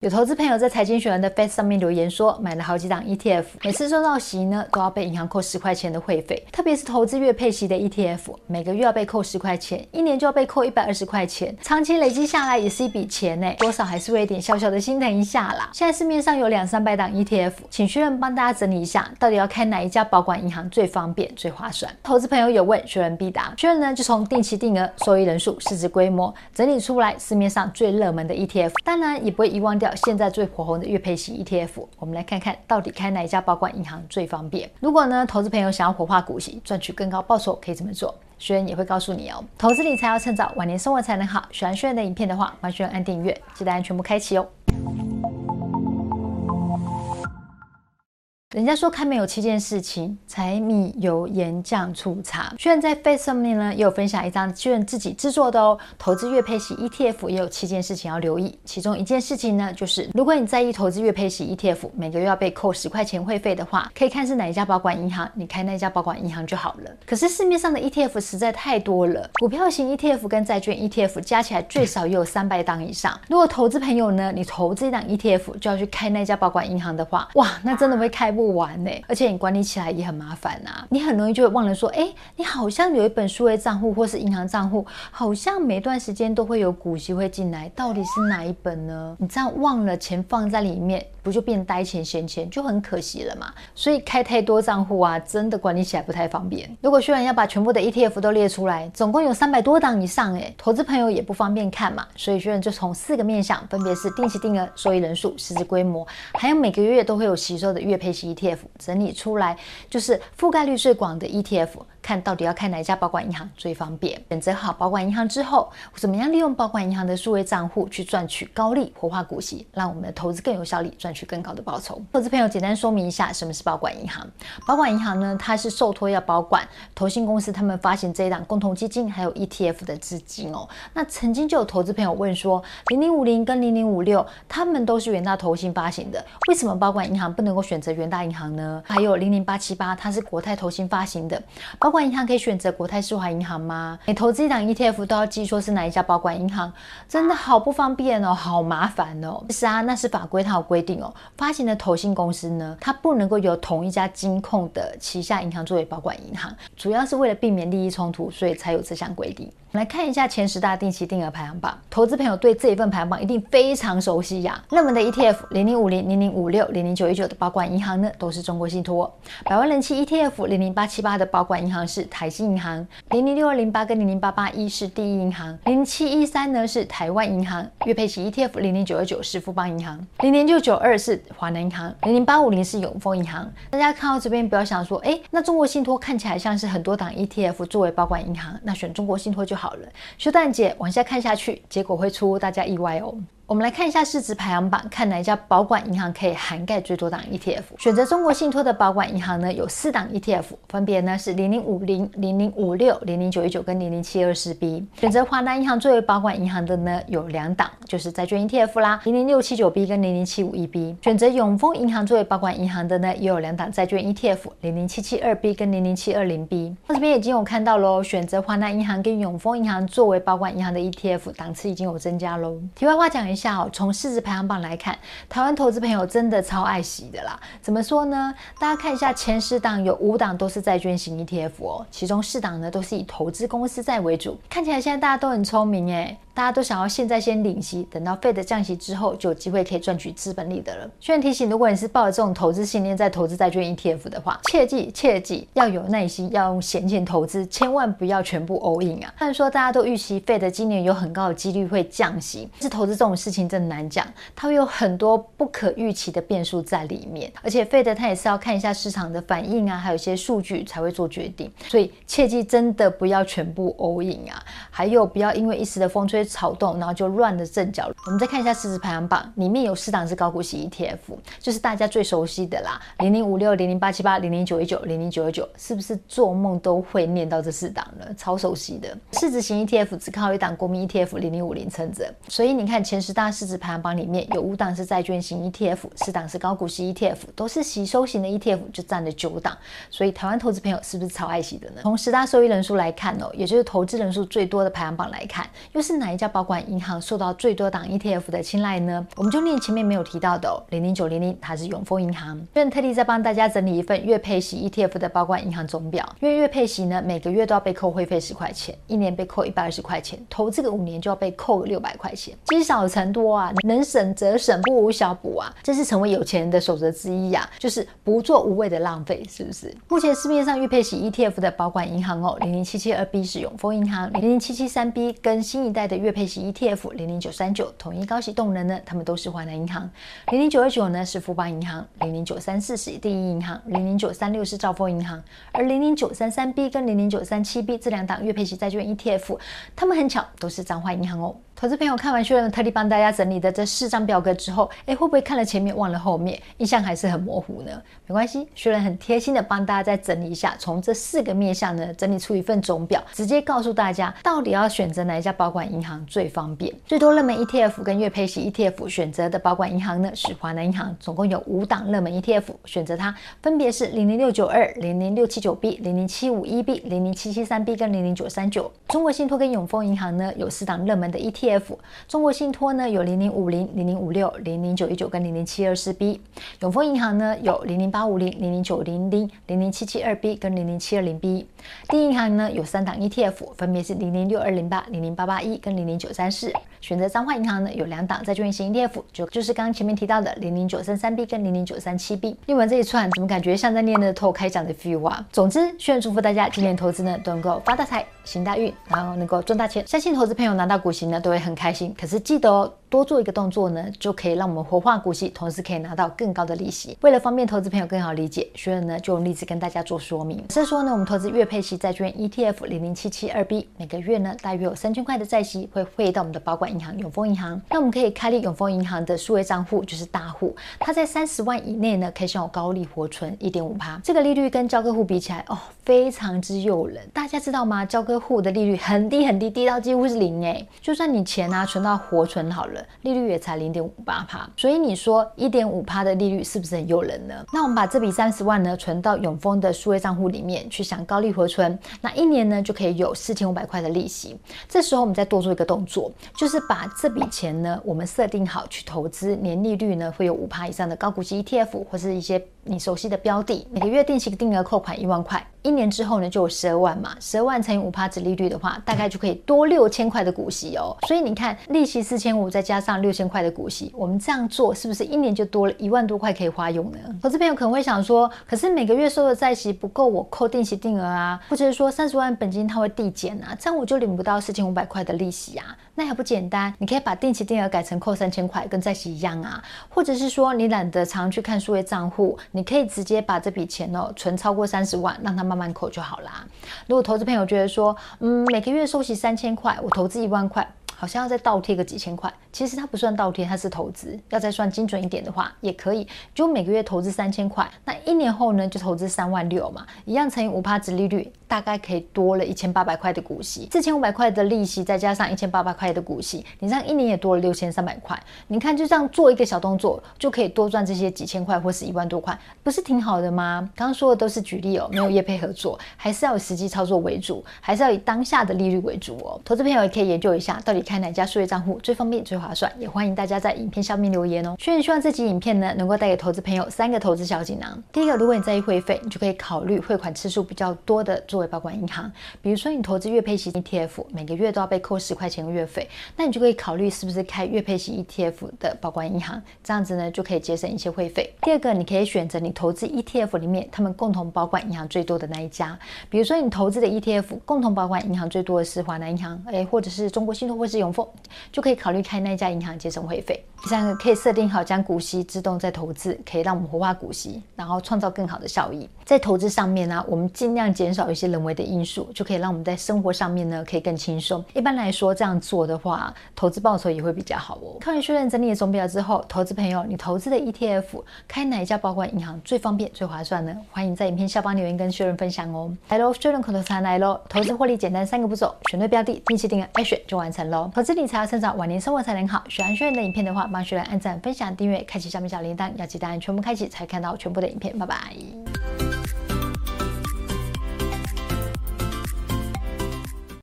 有投资朋友在财经学人的 Face 上面留言说，买了好几档 ETF，每次收到息呢，都要被银行扣十块钱的会费。特别是投资月配息的 ETF，每个月要被扣十块钱，一年就要被扣一百二十块钱，长期累积下来也是一笔钱呢，多少还是会有点小小的心疼一下啦。现在市面上有两三百档 ETF，请学人帮大家整理一下，到底要开哪一家保管银行最方便、最划算？投资朋友有问，学人必答。学人呢就从定期定额、受益人数、市值规模整理出来市面上最热门的 ETF，当然也不会遗忘掉。现在最火红的月配型 ETF，我们来看看到底开哪一家保管银行最方便。如果呢，投资朋友想要活化股息，赚取更高报酬，可以怎么做？学员也会告诉你哦。投资理财要趁早，晚年生活才能好。喜欢学人的影片的话，欢迎学人按订阅，记得按全部开启哦。人家说开门有七件事情：柴米油盐酱醋茶。居然在 Face 上面呢，也有分享一张居然自己制作的哦。投资月配息 ETF 也有七件事情要留意。其中一件事情呢，就是如果你在意投资月配息 ETF 每个月要被扣十块钱会费的话，可以看是哪一家保管银行，你开那家保管银行就好了。可是市面上的 ETF 实在太多了，股票型 ETF 跟债券 ETF 加起来最少也有三百档以上。如果投资朋友呢，你投资一档 ETF 就要去开那家保管银行的话，哇，那真的会开不完呢，而且你管理起来也很麻烦啊，你很容易就会忘了说，哎，你好像有一本数位账户或是银行账户，好像每段时间都会有股息会进来，到底是哪一本呢？你这样忘了钱放在里面，不就变呆钱闲钱，就很可惜了嘛。所以开太多账户啊，真的管理起来不太方便。如果学员要把全部的 ETF 都列出来，总共有三百多档以上，哎，投资朋友也不方便看嘛，所以学员就从四个面向，分别是定期定额、收益人数、市值规模，还有每个月都会有吸收的月配息 ETF。整理出来就是覆盖率最广的 ETF。看到底要看哪一家保管银行最方便，选择好保管银行之后，怎么样利用保管银行的数位账户去赚取高利活化股息，让我们的投资更有效率，赚取更高的报酬。投资朋友简单说明一下什么是保管银行。保管银行呢，它是受托要保管投信公司他们发行这一档共同基金还有 ETF 的资金哦。那曾经就有投资朋友问说，零零五零跟零零五六他们都是元大投信发行的，为什么保管银行不能够选择元大银行呢？还有零零八七八，它是国泰投信发行的，保管。管银行可以选择国泰世华银行吗？你投资一档 ETF 都要记说是哪一家保管银行，真的好不方便哦，好麻烦哦。是啊，那是法规它有规定哦，发行的投信公司呢，它不能够由同一家金控的旗下银行作为保管银行，主要是为了避免利益冲突，所以才有这项规定。来看一下前十大定期定额排行榜，投资朋友对这一份排行榜一定非常熟悉呀。热门的 ETF 零零五零、零零五六、零零九一九的保管银行呢，都是中国信托。百万人气 ETF 零零八七八的保管银行是台新银行，零零六二零八跟零零八八一是第一银行，零零七一三呢是台湾银行，月配息 ETF 零零九二九是富邦银行，零零六九二是华南银行，零零八五零是永丰银行。大家看到这边不要想说，哎，那中国信托看起来像是很多档 ETF 作为保管银行，那选中国信托就好了。修蛋姐往下看下去，结果会出大家意外哦。我们来看一下市值排行榜，看哪一家保管银行可以涵盖最多档 ETF。选择中国信托的保管银行呢，有四档 ETF，分别呢是零零五零、零零五六、零零九一九跟零零七二四 B。选择华南银行作为保管银行的呢，有两档，就是债券 ETF 啦，零零六七九 B 跟零零七五一 B。选择永丰银行作为保管银行的呢，也有两档债券 ETF，零零七七二 B 跟零零七二零 B。那这边已经有看到喽，选择华南银行跟永丰银行作为保管银行的 ETF，档次已经有增加喽。题外话讲一。下哦，从市值排行榜来看，台湾投资朋友真的超爱惜的啦。怎么说呢？大家看一下前十档，有五档都是债券型 ETF 哦，其中四档呢都是以投资公司债为主。看起来现在大家都很聪明哎。大家都想要现在先领息，等到 Fed 降息之后，就有机会可以赚取资本利得了。顺便提醒，如果你是抱着这种投资信念在投资债券 ETF 的话，切记切记要有耐心，要用闲钱投资，千万不要全部 all in 啊。虽然说大家都预期 Fed 今年有很高的几率会降息，是投资这种事事情真的难讲，它会有很多不可预期的变数在里面。而且费德他也是要看一下市场的反应啊，还有一些数据才会做决定。所以切记真的不要全部 all in 啊，还有不要因为一时的风吹草动，然后就乱了阵脚。我们再看一下市值排行榜，里面有四档是高股息 ETF，就是大家最熟悉的啦，零零五六、零零八七八、零零九一九、零零九二九，是不是做梦都会念到这四档了？超熟悉的市值型 ETF 只靠一档国民 ETF 零零五零撑着，所以你看前十大市值排行榜里面有五档是债券型 ETF，四档是高股息 ETF，都是吸收型的 ETF，就占了九档。所以台湾投资朋友是不是超爱息的呢？从十大受益人数来看哦，也就是投资人数最多的排行榜来看，又是哪一家保管银行受到最多档 ETF 的青睐呢？我们就念前面没有提到的，零零九零零它是永丰银行。这边特地再帮大家整理一份月配息 ETF 的保管银行总表，因为月配息呢，每个月都要被扣会费十块钱，一年被扣一百二十块钱，投资个五年就要被扣六百块钱，积少成多啊，能省则省，不无小补啊，这是成为有钱人的守则之一啊，就是不做无谓的浪费，是不是？目前市面上月配息 ETF 的保管银行哦，零零七七二 B 是永丰银行，零零七七三 B 跟新一代的月配息 ETF 零零九三九统一高息动能呢，他们都是华南银行，零零九二九呢是富邦银行，零零九三四是第一银行，零零九三六是兆丰银行，而零零九三三 B 跟零零九三七 B 这两档月配息债券 ETF，他们很巧都是彰化银行哦。投资朋友看完薛仁特地帮大家整理的这四张表格之后，哎，会不会看了前面忘了后面，印象还是很模糊呢？没关系，学人很贴心的帮大家再整理一下，从这四个面向呢整理出一份总表，直接告诉大家到底要选择哪一家保管银行最方便。最多热门 ETF 跟月配息 ETF 选择的保管银行呢是华南银行，总共有五档热门 ETF，选择它分别是零零六九二、零零六七九 B、零零七五一 B、零零七七三 B 跟零零九三九。中国信托跟永丰银行呢有四档热门的 ETF。中国信托呢有零零五零、零零五六、零零九一九跟零零七二四 B，永丰银行呢有零零八五零、零零九零零、零零七七二 B 跟零零七二零 B。第一银行呢有三档 ETF，分别是零零六二零八、零零八八一跟零零九三四。选择彰化银行呢有两档债券型 ETF，就就是刚刚前面提到的零零九三三 B 跟零零九三七 B。念完这一串，怎么感觉像在念乐透开奖的 feel 啊？总之，宣传祝福大家今年投资呢都能够发大财、行大运，然后能够赚大钱。相信投资朋友拿到股息呢都会很开心。可是记得哦。多做一个动作呢，就可以让我们活化股息，同时可以拿到更高的利息。为了方便投资朋友更好理解，学员呢就用例子跟大家做说明。是说呢，我们投资月配息债券 ETF 零零七七二 B，每个月呢大约有三千块的债息会汇到我们的保管银行永丰银行。那我们可以开立永丰银行的数位账户，就是大户。它在三十万以内呢，可以享有高利活存一点五趴。这个利率跟交割户比起来，哦，非常之诱人。大家知道吗？交割户的利率很低很低，低到几乎是零诶。就算你钱啊存到活存好了。利率也才零点五八趴，所以你说一点五趴的利率是不是很诱人呢？那我们把这笔三十万呢存到永丰的数位账户里面去享高利活存，那一年呢就可以有四千五百块的利息。这时候我们再多做一个动作，就是把这笔钱呢我们设定好去投资，年利率呢会有五趴以上的高股息 ETF 或是一些你熟悉的标的，每个月定期定额扣款一万块，一年之后呢就有十二万嘛，十二万乘以五趴殖利率的话，大概就可以多六千块的股息哦。所以你看利息四千五再加上六千块的股息，我们这样做是不是一年就多了一万多块可以花用呢？投资朋友可能会想说，可是每个月收的债息不够我扣定期定额啊，或者是说三十万本金它会递减啊，这样我就领不到四千五百块的利息啊。那还不简单，你可以把定期定额改成扣三千块，跟债息一样啊。或者是说你懒得常去看数位账户，你可以直接把这笔钱哦存超过三十万，让它慢慢扣就好啦。如果投资朋友觉得说，嗯，每个月收息三千块，我投资一万块。好像要再倒贴个几千块，其实它不算倒贴，它是投资。要再算精准一点的话，也可以，就每个月投资三千块，那一年后呢，就投资三万六嘛，一样乘以五趴殖利率，大概可以多了一千八百块的股息，四千五百块的利息，再加上一千八百块的股息，你这样一年也多了六千三百块。你看，就这样做一个小动作，就可以多赚这些几千块或是一万多块，不是挺好的吗？刚刚说的都是举例哦，没有业配合作，还是要以实际操作为主，还是要以当下的利率为主哦。投资朋友也可以研究一下，到底。开哪家数位账户最方便、最划算？也欢迎大家在影片下面留言哦。所以希望这集影片呢，能够带给投资朋友三个投资小锦囊。第一个，如果你在意汇费，你就可以考虑汇款次数比较多的作为保管银行。比如说你投资月配型 ETF，每个月都要被扣十块钱的月费，那你就可以考虑是不是开月配型 ETF 的保管银行，这样子呢就可以节省一些会费。第二个，你可以选择你投资 ETF 里面他们共同保管银行最多的那一家。比如说你投资的 ETF 共同保管银行最多的是华南银行，哎，或者是中国信托，或是永丰就可以考虑开那家银行节省会费。第三个可以设定好将股息自动再投资，可以让我们活化股息，然后创造更好的效益。在投资上面呢、我们尽量减少一些人为的因素，就可以让我们在生活上面呢可以更轻松。一般来说，这样做的话，投资报酬也会比较好哦。看完学员整理的总表之后，投资朋友，你投资的 ETF 开哪一家保管银行最方便、最划算呢？欢迎在影片下方留言跟学员分享哦。来喽，学员口头禅来喽，投资获利简单三个步骤，选对标的，定期定额，爱选就完成喽。投资理财要趁早，晚年生活才能好。喜欢学员的影片的话，帮学员按赞、分享、订阅，开启下面小铃铛，要记得按全部开启才看到全部的影片。拜拜。